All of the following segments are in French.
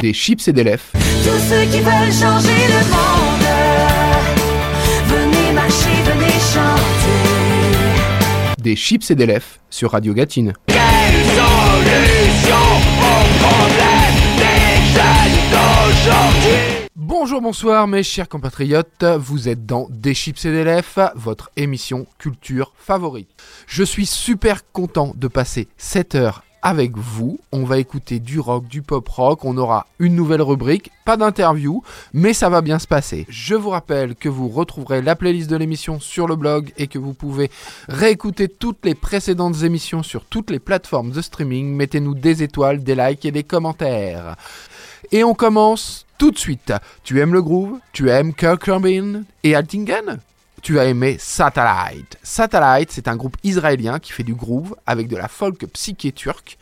Des chips et des lèvres. Tous ceux qui veulent changer le monde, venez marcher, venez chanter. Des chips et des lèvres sur Radio Gatine. Bonjour, bonsoir mes chers compatriotes, vous êtes dans Des chips et des lèvres, votre émission culture favorite. Je suis super content de passer cette heure avec vous. On va écouter du rock, du pop rock, on aura une nouvelle rubrique, pas d'interview, mais ça va bien se passer. Je vous rappelle que vous retrouverez la playlist de l'émission sur le blog et que vous pouvez réécouter toutes les précédentes émissions sur toutes les plateformes de streaming. Mettez-nous des étoiles, des likes et des commentaires. Et on commence tout de suite. Tu aimes le groove? Tu aimes Kirk Rubin et Altingen tu vas aimer Satellite. Satellite, c'est un groupe israélien qui fait du groove avec de la folk psyché turque.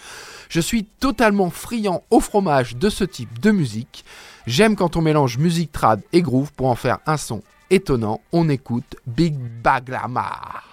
Je suis totalement friand au fromage de ce type de musique. J'aime quand on mélange musique trad et groove pour en faire un son étonnant. On écoute Big Baglama.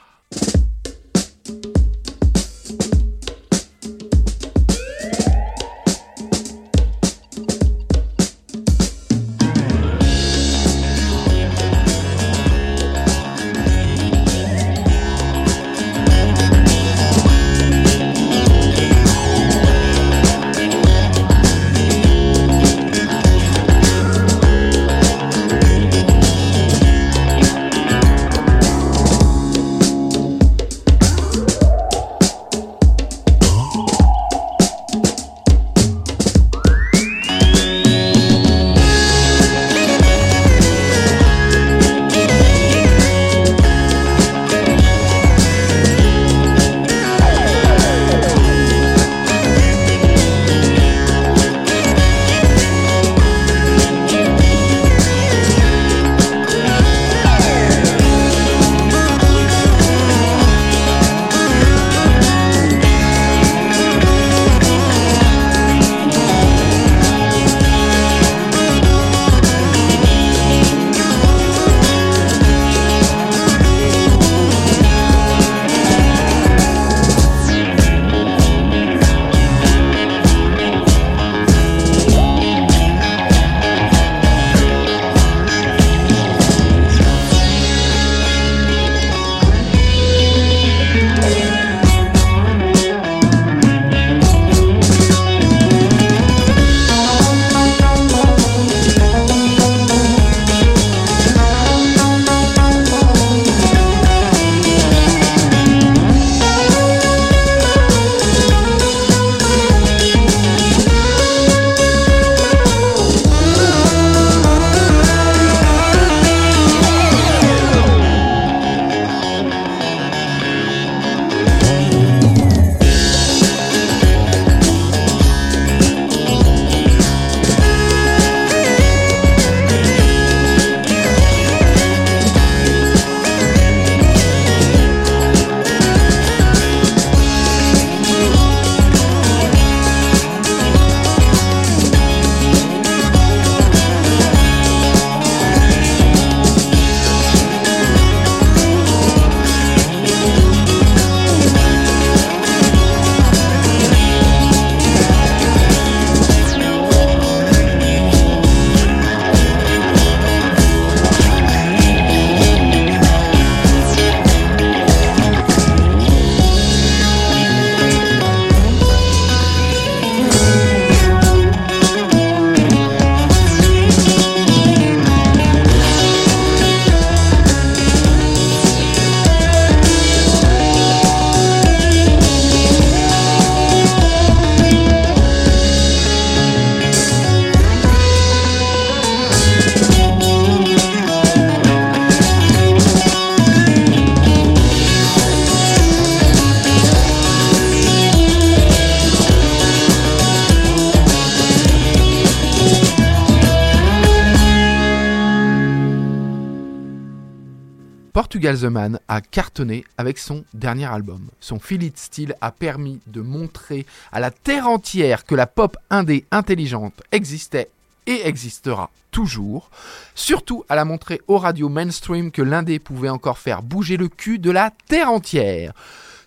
A cartonné avec son dernier album. Son Feel It Style a permis de montrer à la terre entière que la pop indé intelligente existait et existera toujours, surtout à la montrer aux radios mainstream que l'indé pouvait encore faire bouger le cul de la terre entière.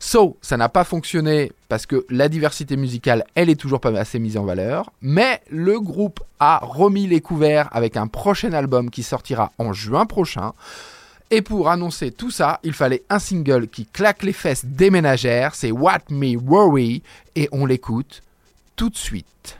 So, ça n'a pas fonctionné parce que la diversité musicale, elle est toujours pas assez mise en valeur, mais le groupe a remis les couverts avec un prochain album qui sortira en juin prochain. Et pour annoncer tout ça, il fallait un single qui claque les fesses des ménagères, c'est What Me Worry, et on l'écoute tout de suite.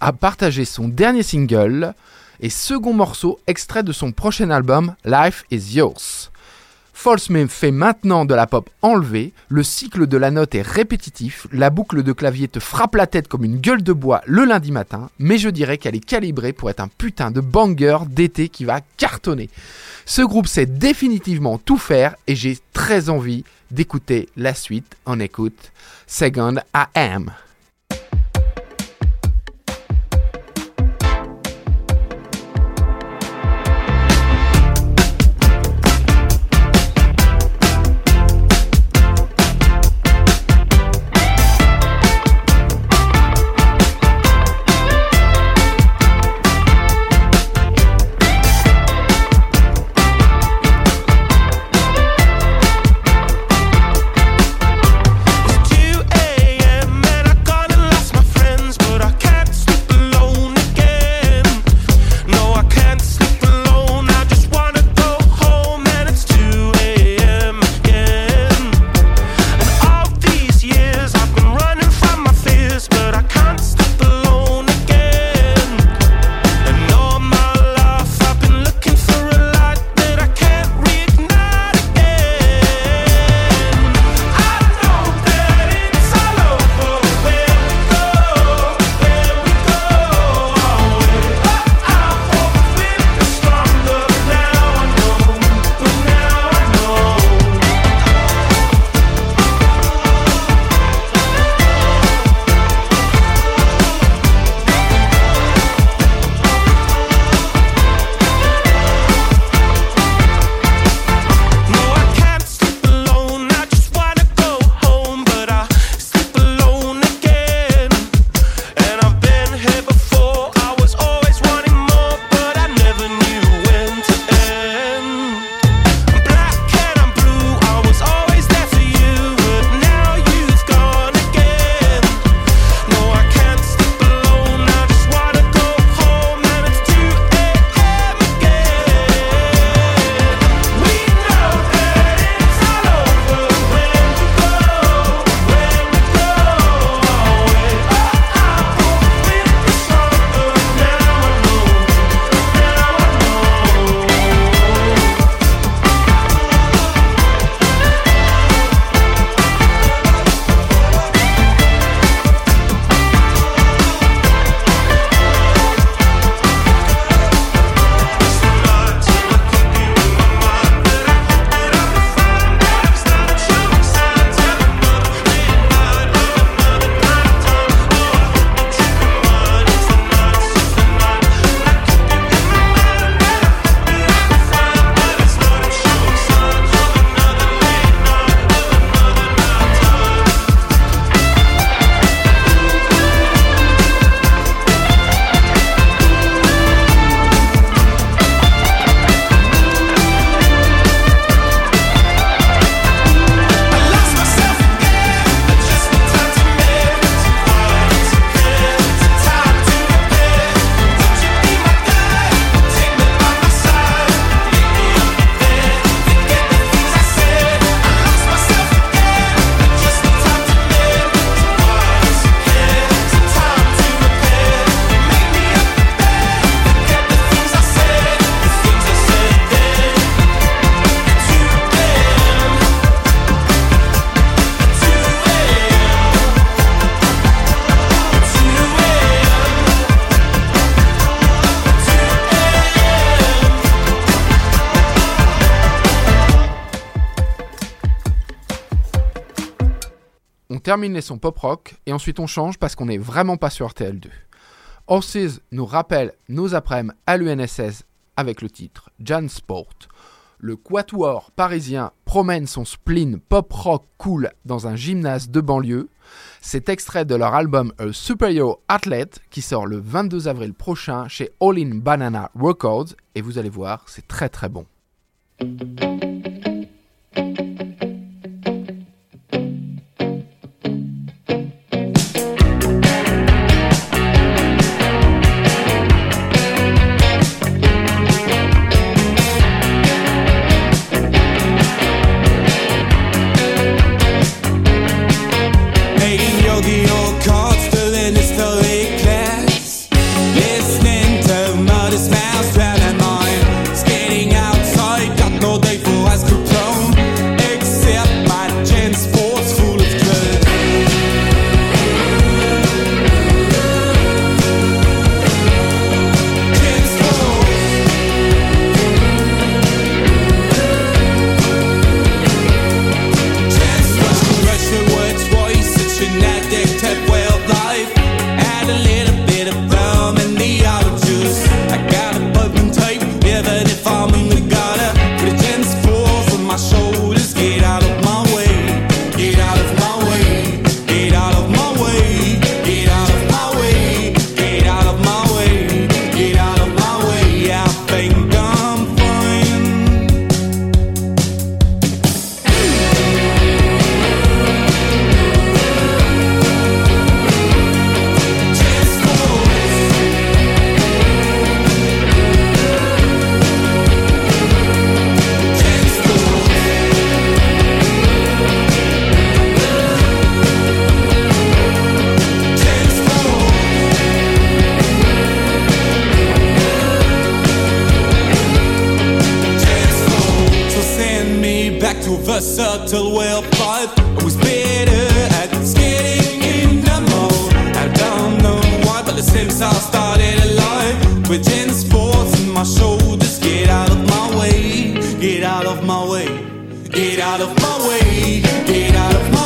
A partagé son dernier single et second morceau extrait de son prochain album Life is Yours. False Meme fait maintenant de la pop enlevée, le cycle de la note est répétitif, la boucle de clavier te frappe la tête comme une gueule de bois le lundi matin, mais je dirais qu'elle est calibrée pour être un putain de banger d'été qui va cartonner. Ce groupe sait définitivement tout faire et j'ai très envie d'écouter la suite. On écoute Second AM. Termine les sons pop rock et ensuite on change parce qu'on n'est vraiment pas sur RTL2. Horses nous rappelle nos après-midi à l'UNSS avec le titre Jan Sport. Le quatuor parisien promène son spleen pop rock cool dans un gymnase de banlieue. C'est extrait de leur album A Superior Athlete qui sort le 22 avril prochain chez All In Banana Records et vous allez voir, c'est très très bon. Of my way, get out of my way, get out of my way,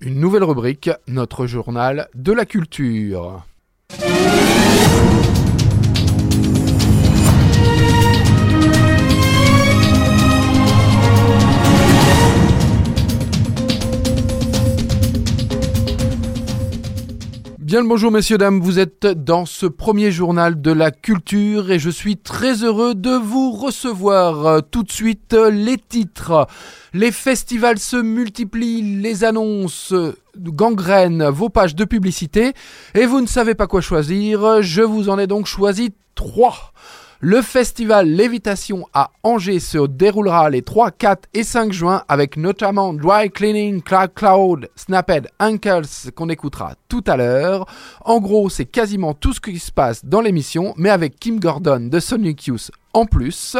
une nouvelle rubrique, notre journal de la culture. Bien le bonjour messieurs dames, vous êtes dans ce premier journal de la culture et je suis très heureux de vous recevoir Euh, tout de suite euh, les titres. Les festivals se multiplient, les annonces euh, gangrènent vos pages de publicité et vous ne savez pas quoi choisir. Je vous en ai donc choisi trois. Le festival Lévitation à Angers se déroulera les 3, 4 et 5 juin avec notamment Dry Cleaning, Cloud Cloud, Snapped, Uncles qu'on écoutera tout à l'heure. En gros, c'est quasiment tout ce qui se passe dans l'émission, mais avec Kim Gordon de Sonic Youth en plus.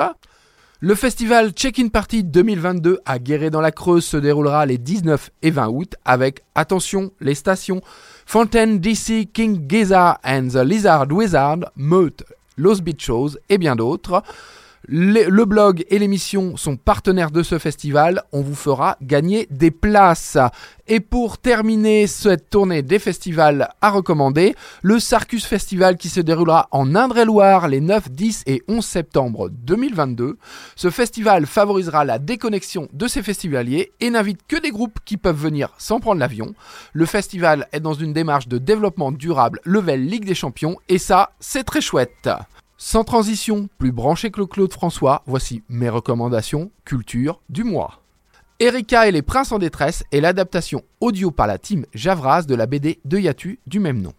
Le festival Check-in Party 2022 à Guéret dans la Creuse se déroulera les 19 et 20 août avec, attention, les stations Fontaine, DC, King Gizzard and the Lizard Wizard, Meute, Los Beach et bien d'autres. Le blog et l'émission sont partenaires de ce festival. On vous fera gagner des places. Et pour terminer cette tournée des festivals à recommander, le Sarcus Festival qui se déroulera en Indre-et-Loire les 9, 10 et 11 septembre 2022. Ce festival favorisera la déconnexion de ces festivaliers et n'invite que des groupes qui peuvent venir sans prendre l'avion. Le festival est dans une démarche de développement durable level Ligue des Champions et ça, c'est très chouette. Sans transition, plus branché que le Claude François, voici mes recommandations culture du mois. Erika et les princes en détresse est l'adaptation audio par la team Javras de la BD de Yatu du même nom.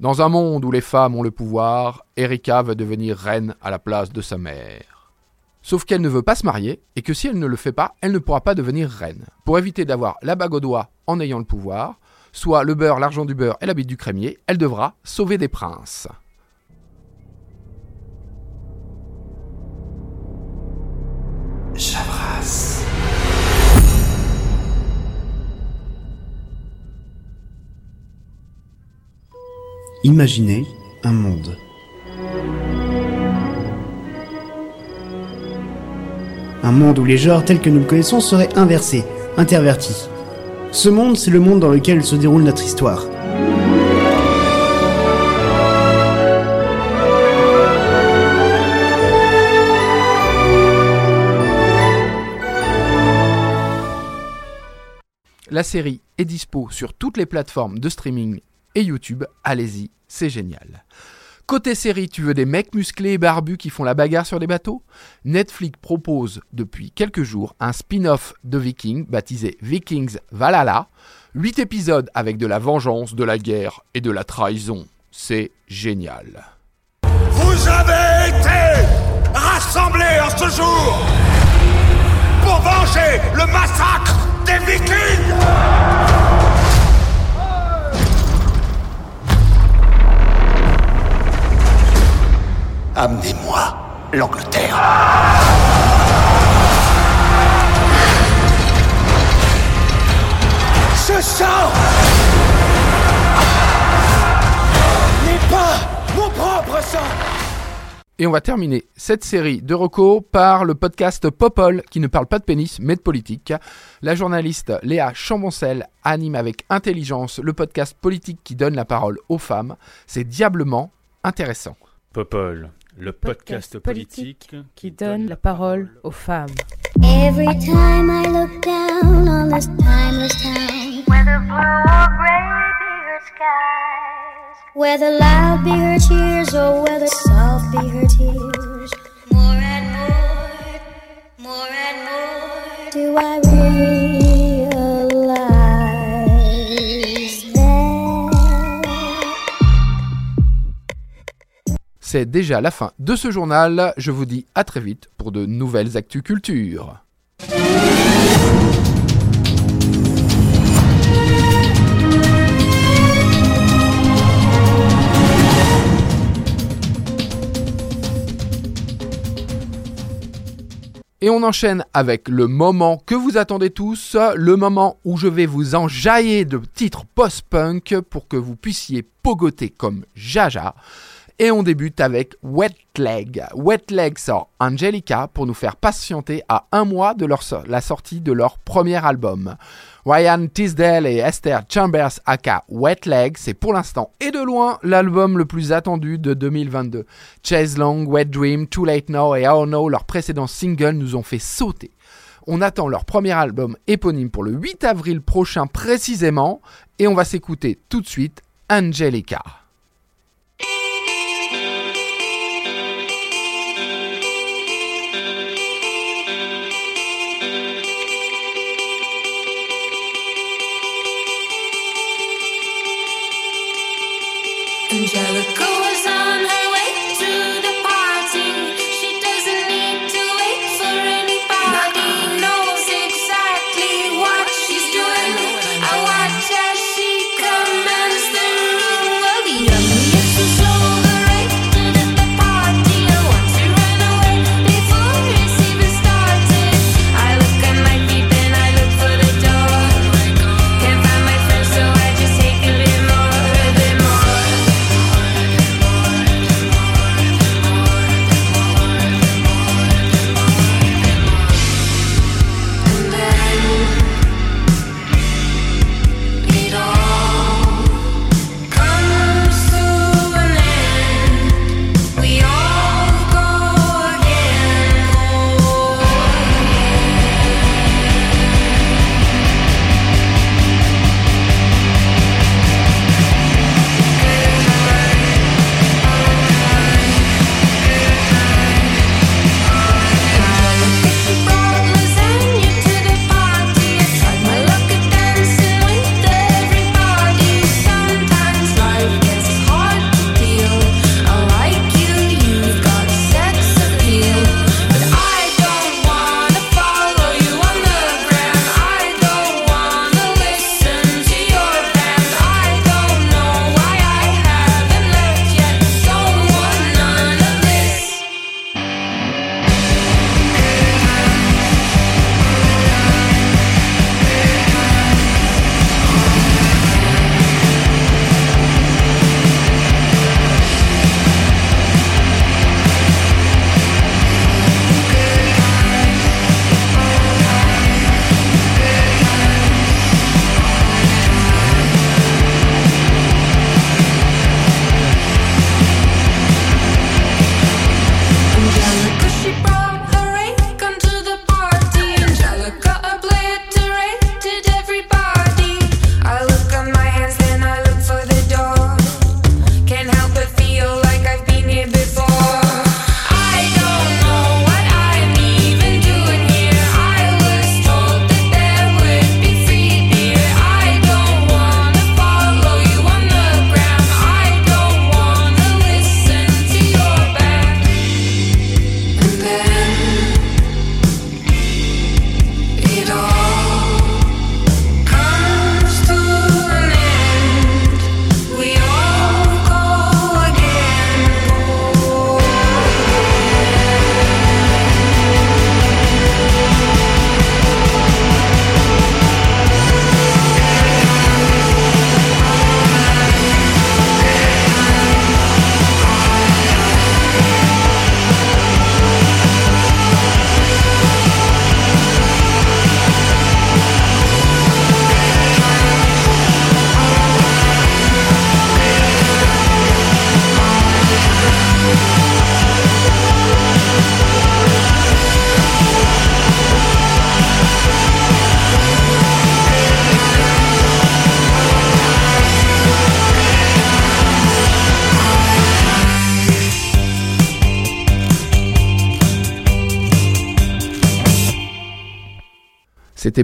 Dans un monde où les femmes ont le pouvoir, Erika veut devenir reine à la place de sa mère. Sauf qu'elle ne veut pas se marier et que si elle ne le fait pas, elle ne pourra pas devenir reine. Pour éviter d'avoir la bague au doigt en ayant le pouvoir, soit le beurre, l'argent du beurre et la bite du crémier, elle devra sauver des princes. Imaginez un monde. Un monde où les genres tels que nous le connaissons seraient inversés, intervertis. Ce monde, c'est le monde dans lequel se déroule notre histoire. La série est dispo sur toutes les plateformes de streaming et YouTube. Allez-y, c'est génial. Côté série, tu veux des mecs musclés et barbus qui font la bagarre sur des bateaux? Netflix propose depuis quelques jours un spin-off de Vikings baptisé Vikings Valhalla. 8 épisodes avec de la vengeance, de la guerre et de la trahison. C'est génial. Vous avez été rassemblés en ce jour pour venger le massacre des Vikings Amenez-moi l'Angleterre. Ce sang n'est pas mon propre sang Et on va terminer cette série de recos par le podcast Popol qui ne parle pas de pénis mais de politique. La journaliste Léa Chamboncel anime avec intelligence le podcast politique qui donne la parole aux femmes. C'est diablement intéressant. Popol, le podcast, politique qui donne la parole aux femmes. Every time I look down on this timeless town, Whether blue or gray be your skies. whether loud be her cheers or whether soft be her tears, more and more, more and more, do I C'est déjà la fin de ce journal. Je vous dis à très vite pour de nouvelles actus culture. Et on enchaîne avec le moment que vous attendez tous, le moment où je vais vous enjailler de titres post-punk pour que vous puissiez pogoter comme Jaja. Et on débute avec Wet Leg. Wet Leg sort Angelica pour nous faire patienter à un mois de la sortie de leur premier album. Ryan Tisdale et Esther Chambers aka Wet Leg, c'est pour l'instant et de loin l'album le plus attendu de 2022. Chase Long, Wet Dream, Too Late Now et Oh No, leurs précédents singles nous ont fait sauter. On attend leur premier album éponyme pour le 8 avril prochain précisément et on va s'écouter tout de suite Angelica. Angelica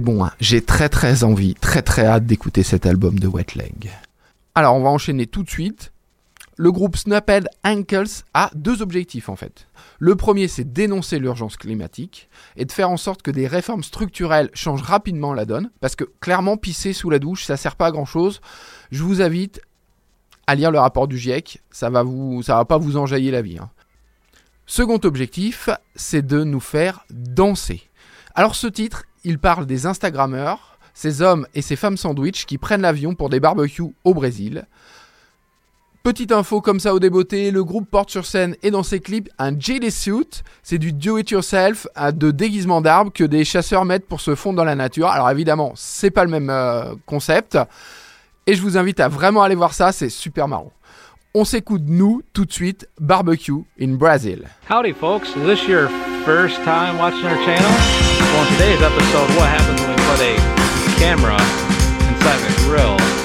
Bon, hein. j'ai très très envie, très très hâte d'écouter cet album de Wet Leg. Alors on va enchaîner tout de suite. Le groupe Snapped Ankles a deux objectifs en fait. Le premier c'est dénoncer l'urgence climatique et de faire en sorte que des réformes structurelles changent rapidement la donne. Parce que clairement pisser sous la douche ça sert pas à grand chose. Je vous invite à lire le rapport du GIEC, ça va, vous, ça va pas vous enjailler la vie. hein. Second objectif, c'est de nous faire danser. Alors ce titre, il parle des Instagrammeurs, ces hommes et ces femmes sandwich qui prennent l'avion pour des barbecues au Brésil. Petite info comme ça au débeauté, le groupe porte sur scène et dans ses clips un jelly suit, c'est du do-it-yourself à de déguisement d'arbres que des chasseurs mettent pour se fondre dans la nature. Alors évidemment, c'est pas le même euh, concept, et je vous invite à vraiment aller voir ça, c'est super marrant. On s'écoute nous tout de suite Barbecue in Brazil. In today's episode, what happens when we put a camera inside the grill?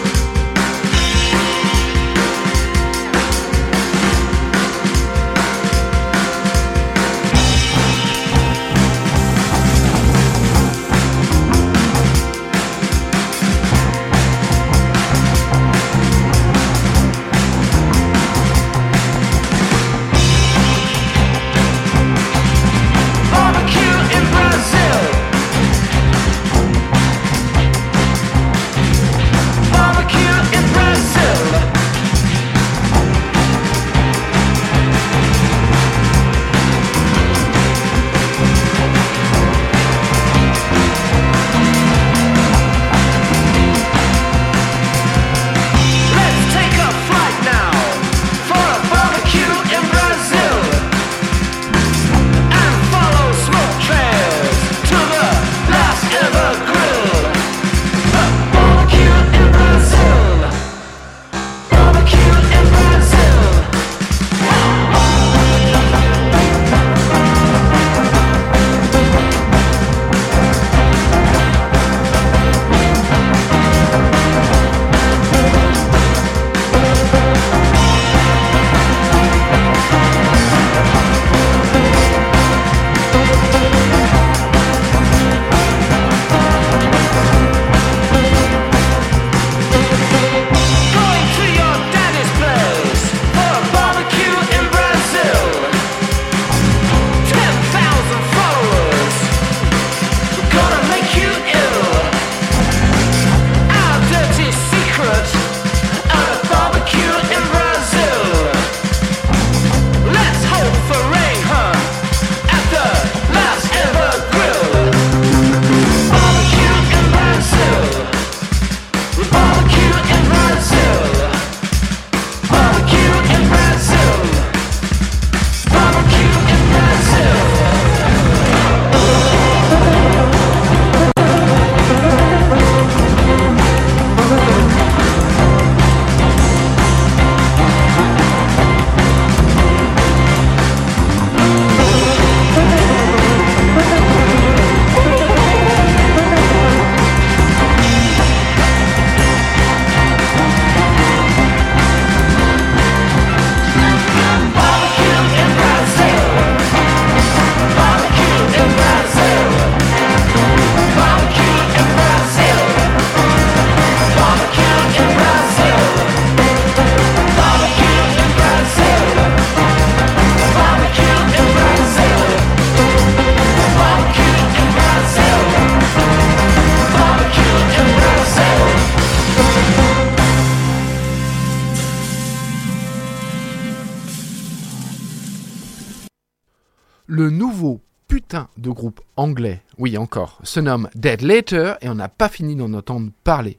Se nomme Dead Later et on n'a pas fini d'en entendre parler.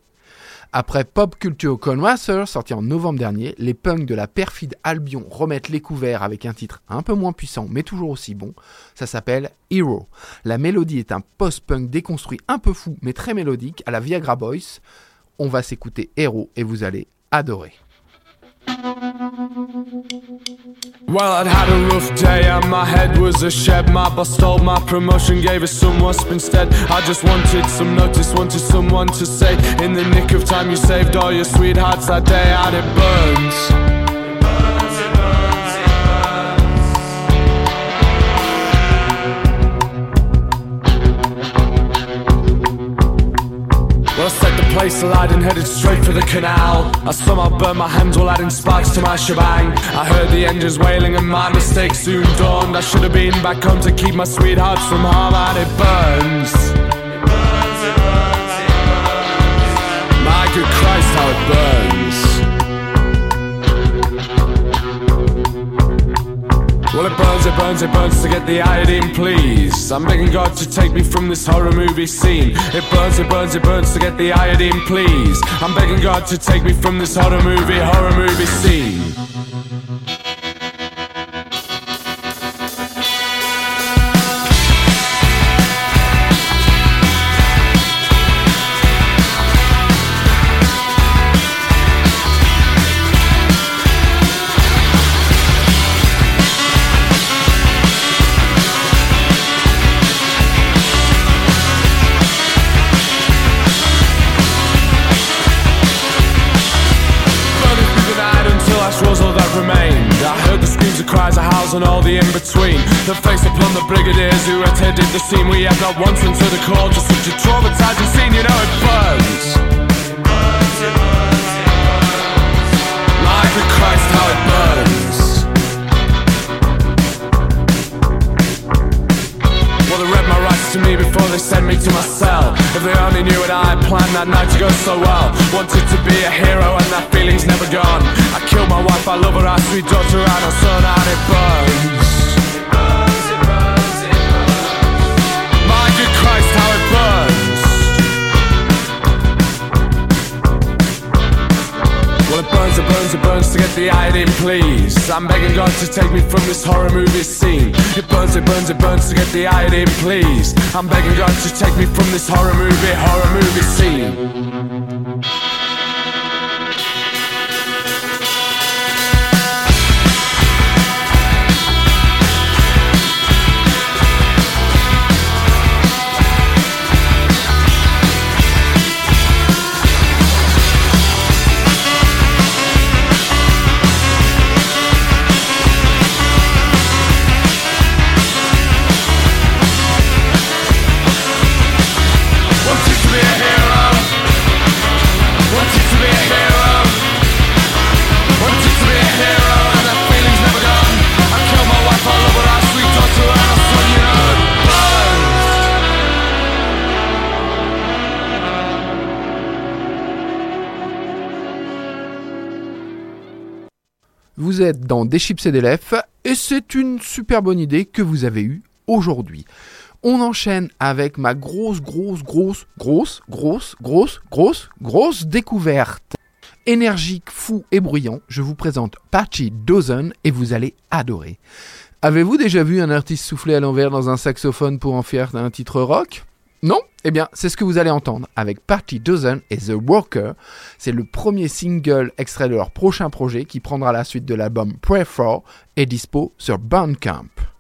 Après Pop Culture Conmaster, sorti en novembre dernier, les punks de la perfide Albion remettent les couverts avec un titre un peu moins puissant mais toujours aussi bon. Ça s'appelle Hero. La mélodie est un post-punk déconstruit un peu fou mais très mélodique à la Viagra Boys. On va s'écouter Hero et vous allez adorer. Well, I'd had a rough day and my head was a shed. My boss stole my promotion, gave us some wasp instead. I just wanted some notice, wanted someone to say, In the nick of time, you saved all your sweethearts that day, and it burns. Canal. I somehow burned my hands while adding sparks to my shebang. I heard the engines wailing and my mistake soon dawned. I should have been back home to keep my sweethearts from harm and it burns. My good Christ, how it burns. Well, it burns, it burns, it burns to get the iodine, please. I'm begging God to take me from this horror movie scene. It burns, it burns, it burns to get the iodine, please. I'm begging God to take me from this horror movie, horror movie scene. The face upon the brigadiers who attended the scene. We have not once answered the call, just such a traumatizing scene. You know it burns. My good Christ, how it burns. Well, they read my rights to me before they sent me to my cell. If they only knew what I had planned that night to go so well. Wanted to be a hero and that feeling's never gone. I killed my wife, I love her, our sweet daughter, and her son, and it burns. It burns, to get the iodine, please. I'm begging God to take me from this horror movie scene. It burns, it burns, it burns to get the iodine, please. I'm begging God to take me from this horror movie, horror movie scene. Dans Des chips et des lèvres et c'est une super bonne idée que vous avez eue aujourd'hui. On enchaîne avec ma grosse, grosse, grosse, grosse, grosse, grosse, grosse, grosse découverte. Énergique, fou et bruyant, je vous présente Patchy Dozen et vous allez adorer. Avez-vous déjà vu un artiste souffler à l'envers dans un saxophone pour en faire un titre rock? Non Eh bien, c'est ce que vous allez entendre avec Patchy Dozen et The Worker. C'est le premier single extrait de leur prochain projet qui prendra la suite de l'album Pray For et dispo sur Bandcamp.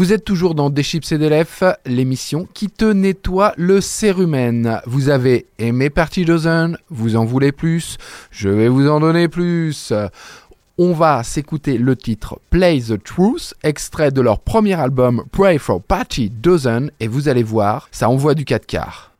Vous êtes toujours dans Des chips et des lèvres, l'émission qui te nettoie le cérumen. Vous avez aimé Party Dozen, vous en voulez plus, je vais vous en donner plus. On va s'écouter le titre Play the Truth, extrait de leur premier album Pray for Party Dozen, et vous allez voir, ça envoie du 4 quarts.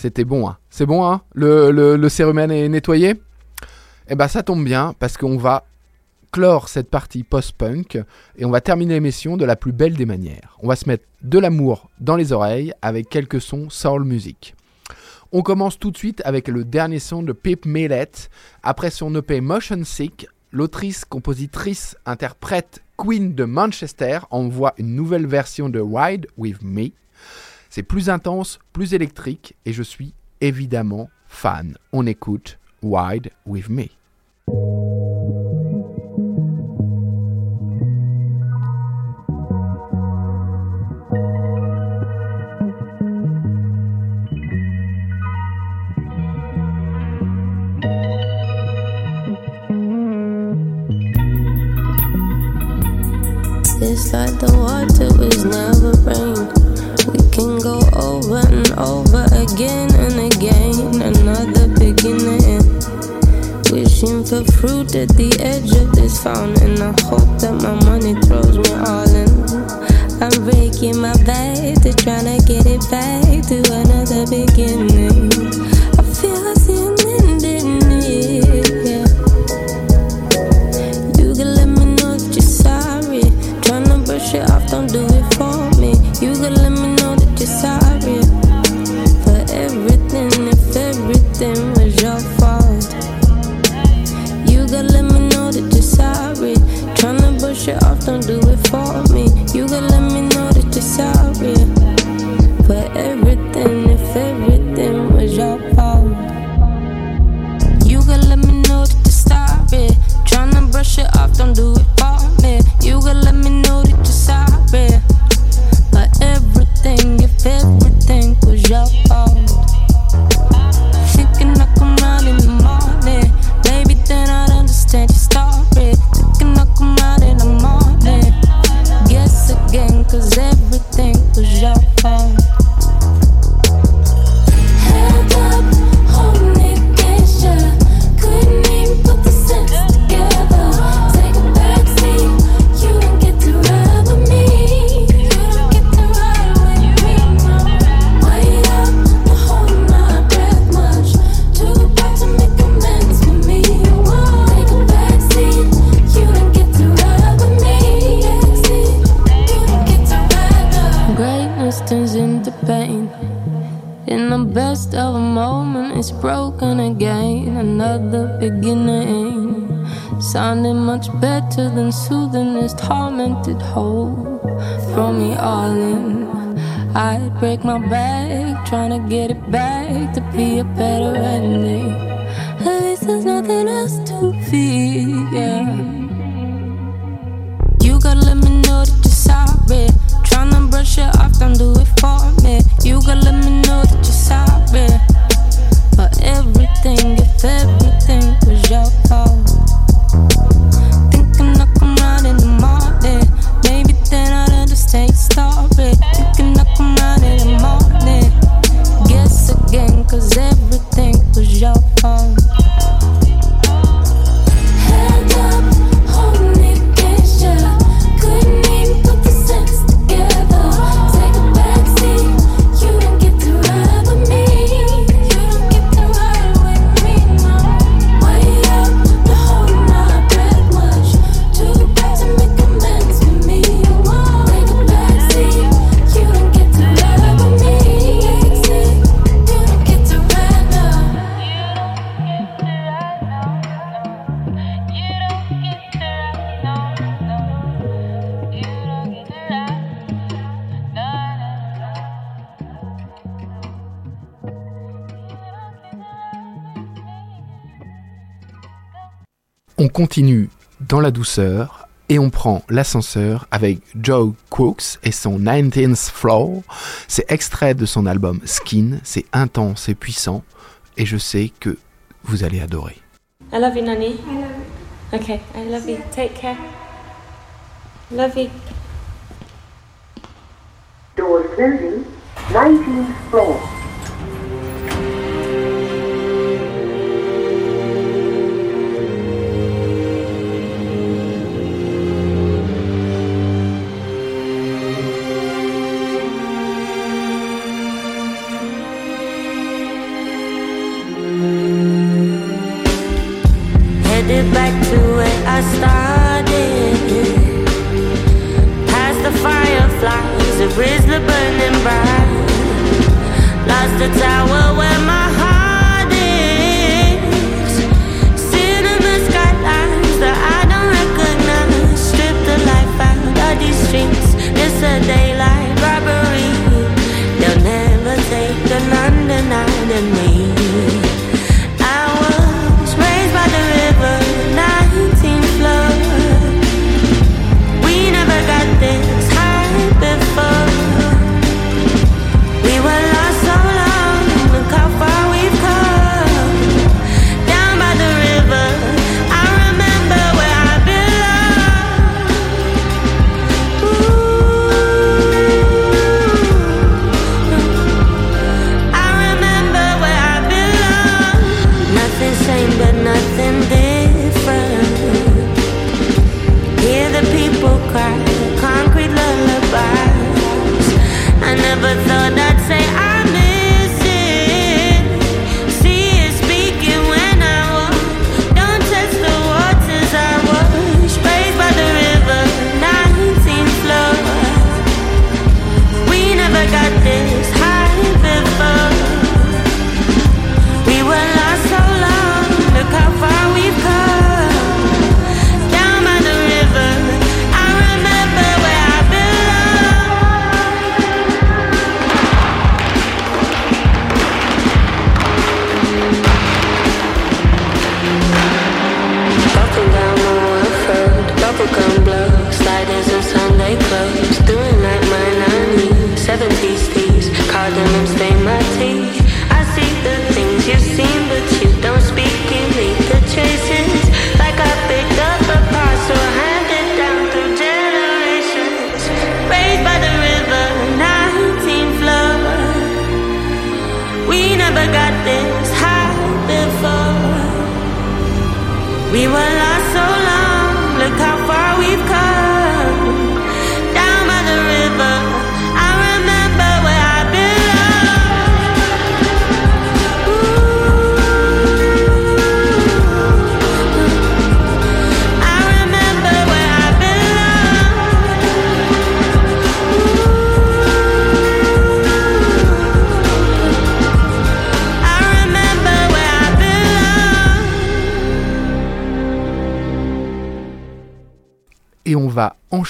C'était bon, hein. C'est bon, hein Le, le, le cérumen est nettoyé? Eh ben, ça tombe bien parce qu'on va clore cette partie post-punk et on va terminer l'émission de la plus belle des manières. On va se mettre de l'amour dans les oreilles avec quelques sons soul music. On commence tout de suite avec le dernier son de Pip Millet. Après son EP Motion Sick, l'autrice, compositrice, interprète Queen de Manchester envoie une nouvelle version de Ride With Me. C'est plus intense, plus électrique et je suis évidemment fan. On écoute Ride With Me. Over and over again and again. Another beginning. Wishing for fruit at the edge of this fountain. I hope that my money throws me all in. I'm breaking my back to tryna get it back to another beginning. Trying to get it back to be a better ending. At least there's nothing else to fear. You gotta let me know that you're sorry. Tryna brush it off, don't do it for me. You gotta let me know that you're sorry. For everything, if everything was your fault. Continue dans la douceur et on prend l'ascenseur avec Joe Crooks et son 19th Floor. C'est extrait de son album Skin, c'est intense et puissant et je sais que vous allez adorer. I love you, Nani. I love you. Okay, I love you. Take care. Love you. Door closing, 19th floor.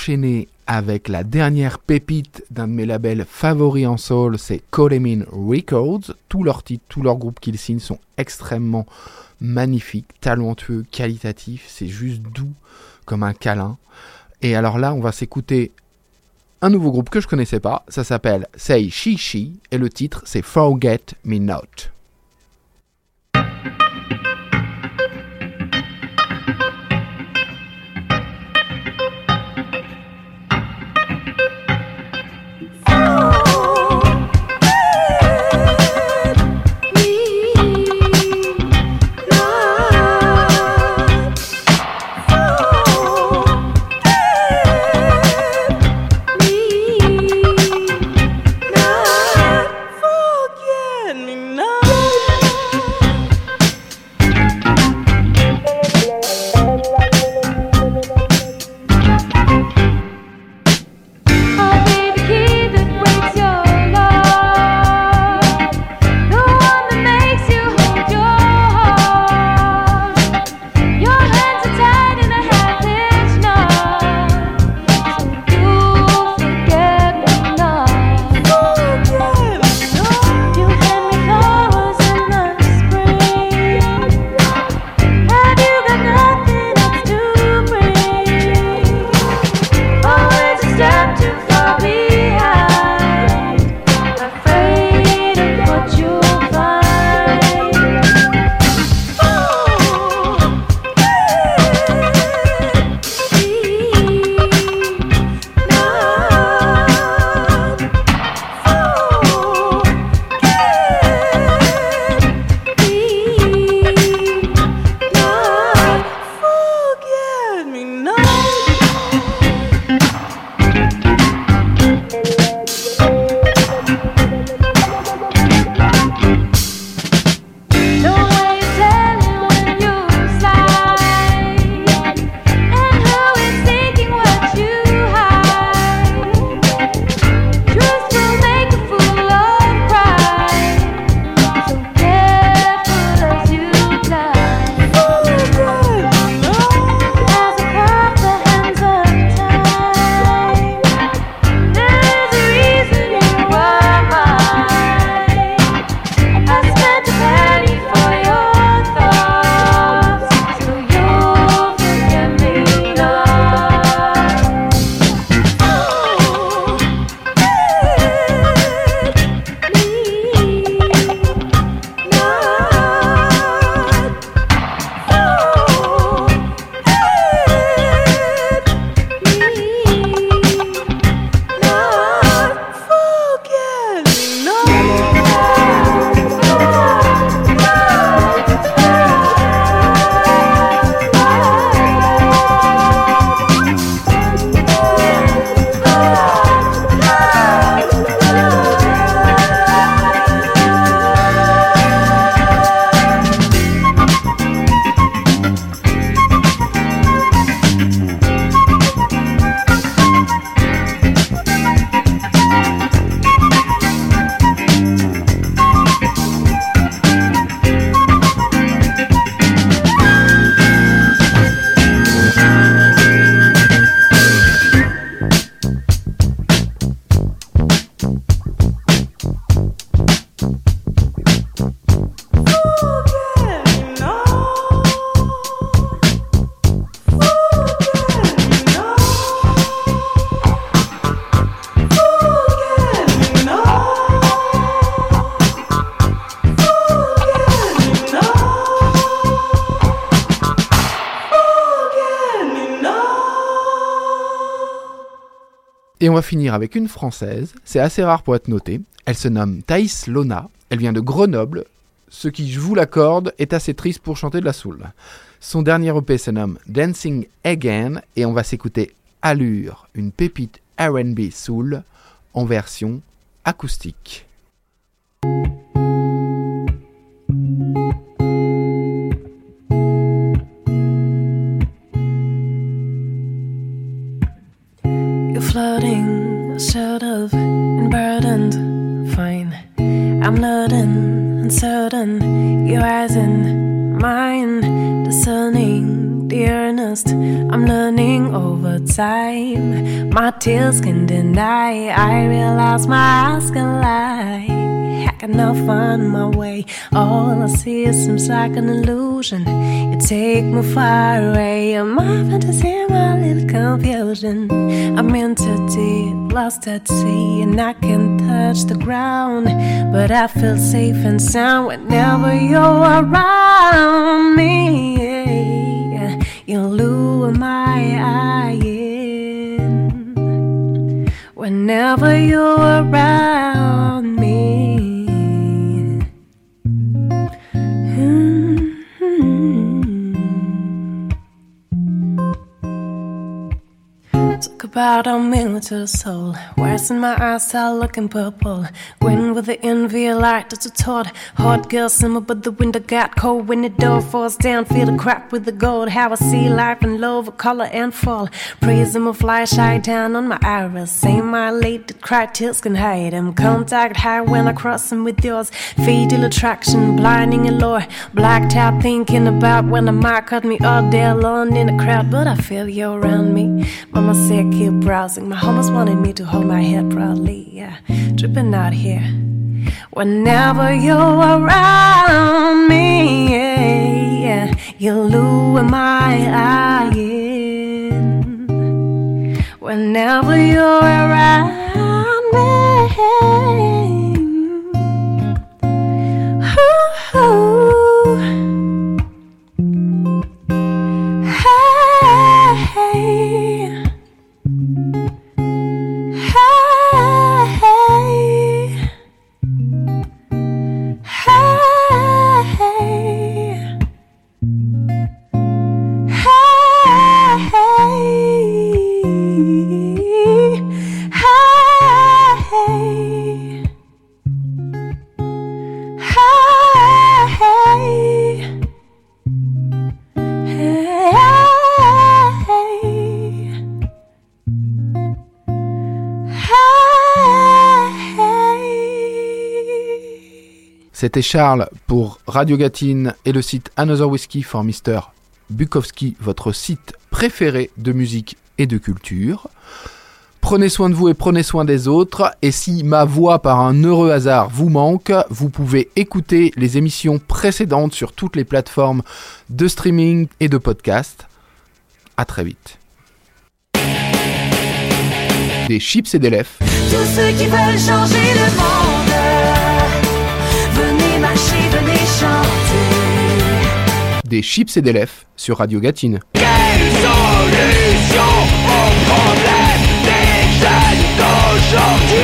enchaîner avec la dernière pépite d'un de mes labels favoris en soul, c'est Coleman Records. Tous leurs titres, tous leurs groupes qu'ils signent sont extrêmement magnifiques, talentueux, qualitatifs. C'est juste doux comme un câlin. Et alors là, on va s'écouter un nouveau groupe que je connaissais pas. Ça s'appelle Say She She et le titre c'est Forget Me Not. On va finir avec une française, c'est assez rare pour être noté. Elle se nomme Thaïs Lona, elle vient de Grenoble, ce qui, je vous l'accorde, est assez triste pour chanter de la soul. Son dernier EP se nomme Dancing Again et on va s'écouter Allure, une pépite RB soul en version acoustique. Uncertain. Your eyes in mine, discerning the earnest. I'm learning over time. My tears can deny. I realize my eyes can lie. I cannot find my way. All I see seems like an illusion. You take me far away. My fantasy, my little confusion. I'm into deep, lost at sea, and I can touch the ground. But I feel safe and sound whenever you're around me. You lure my eye in whenever you're around about a the soul. Where's in my eyes are looking purple. Green with the envy light that's a taught. Hot girl simmer, but the window got cold. When the door falls down, feel the crack with the gold. How I see life in love, color and fall. Prism him, fly shy down on my iris. Say my late that cry tears can hide him. Contact high when I cross him with yours. Fatal attraction, blinding allure. Blacked out thinking about when I might cut me all day alone in a crowd. But I feel you around me. Mama said keep browsing. My homies wanted me to hold my head proudly. Yeah, dripping out here. Whenever you're around me, yeah, yeah, you lure my eye in. Whenever you're around me. C'était Charles pour Radio Gatine et le site Another Whiskey for Mr. Bukowski, votre site préféré de musique et de culture. Prenez soin de vous et prenez soin des autres. Et si ma voix par un heureux hasard vous manque, vous pouvez écouter les émissions précédentes sur toutes les plateformes de streaming et de podcast. À très vite. Des chips et des lèvres. Tous ceux qui veulent changer des chips et des lèvres sur Radio Gatine. Quelle solution aux problèmes des jeunes d'aujourd'hui?